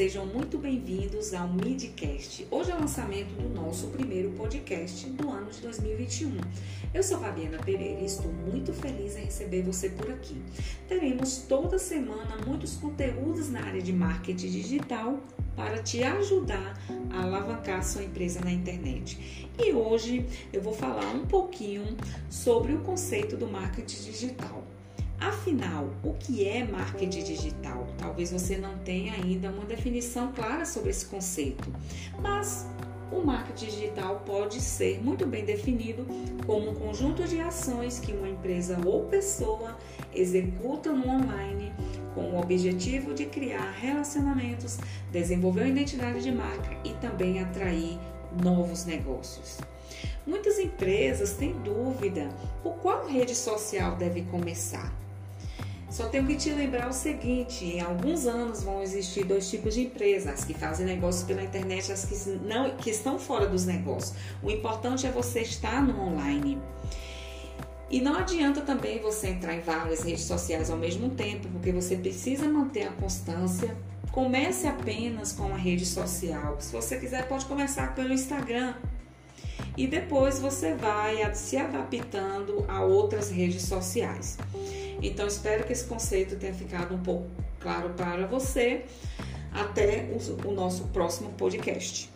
sejam muito bem-vindos ao Midcast. Hoje é o lançamento do nosso primeiro podcast do ano de 2021. Eu sou Fabiana Pereira e estou muito feliz em receber você por aqui. Teremos toda semana muitos conteúdos na área de marketing digital para te ajudar a alavancar sua empresa na internet. E hoje eu vou falar um pouquinho sobre o conceito do marketing digital. Afinal, o que é marketing digital? Talvez você não tenha ainda uma definição clara sobre esse conceito, mas o marketing digital pode ser muito bem definido como um conjunto de ações que uma empresa ou pessoa executa no online com o objetivo de criar relacionamentos, desenvolver uma identidade de marca e também atrair novos negócios. Muitas empresas têm dúvida por qual rede social deve começar. Só tenho que te lembrar o seguinte: em alguns anos vão existir dois tipos de empresas, as que fazem negócios pela internet as que, não, que estão fora dos negócios. O importante é você estar no online. E não adianta também você entrar em várias redes sociais ao mesmo tempo, porque você precisa manter a constância. Comece apenas com a rede social. Se você quiser, pode começar pelo Instagram. E depois você vai se adaptando a outras redes sociais. Então, espero que esse conceito tenha ficado um pouco claro para você. Até o, nosso próximo podcast.